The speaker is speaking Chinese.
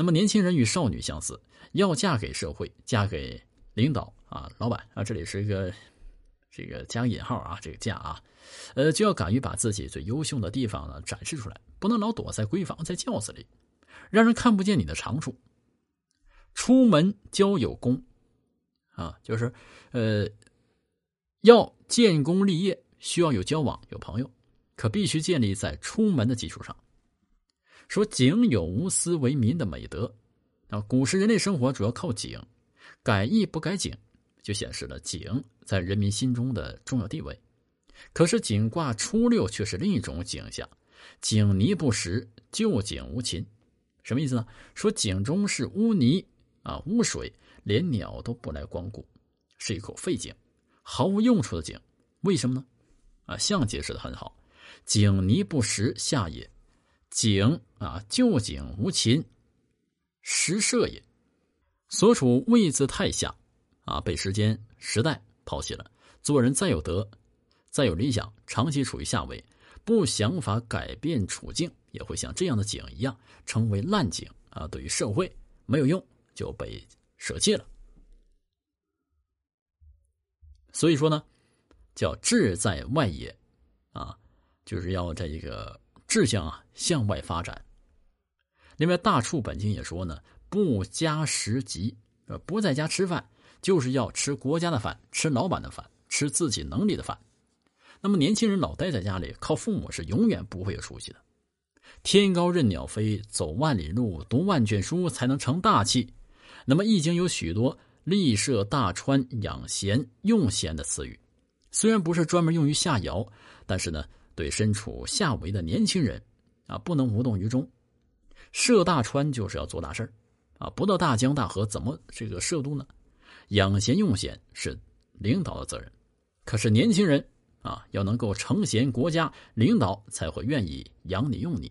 那么年轻人与少女相似，要嫁给社会，嫁给领导啊，老板啊，这里是一个这个加引号啊，这个嫁啊，呃，就要敢于把自己最优秀的地方呢展示出来，不能老躲在闺房，在轿子里，让人看不见你的长处。出门交友功，啊，就是呃，要建功立业，需要有交往，有朋友，可必须建立在出门的基础上。说井有无私为民的美德，啊，古时人类生活主要靠井，改易不改井，就显示了井在人民心中的重要地位。可是井卦初六却是另一种景象，井泥不实，旧井无禽，什么意思呢？说井中是污泥。啊，污水连鸟都不来光顾，是一口废井，毫无用处的井。为什么呢？啊，象解释的很好，井泥不实下也，井啊旧井无禽，实设也。所处位字太下，啊，被时间时代抛弃了。做人再有德，再有理想，长期处于下位，不想法改变处境，也会像这样的井一样，成为烂井啊。对于社会没有用。就被舍弃了，所以说呢，叫志在外也，啊，就是要在这个志向啊向外发展。另外，《大处本经》也说呢，不加食籍，呃，不在家吃饭，就是要吃国家的饭，吃老板的饭，吃自己能力的饭。那么，年轻人老待在家里，靠父母是永远不会有出息的。天高任鸟飞，走万里路，读万卷书，才能成大器。那么，《易经》有许多立设大川、养贤用贤的词语，虽然不是专门用于下爻，但是呢，对身处下围的年轻人啊，不能无动于衷。涉大川就是要做大事啊，不到大江大河怎么这个涉渡呢？养闲用闲是领导的责任，可是年轻人啊，要能够成贤国家，领导才会愿意养你用你。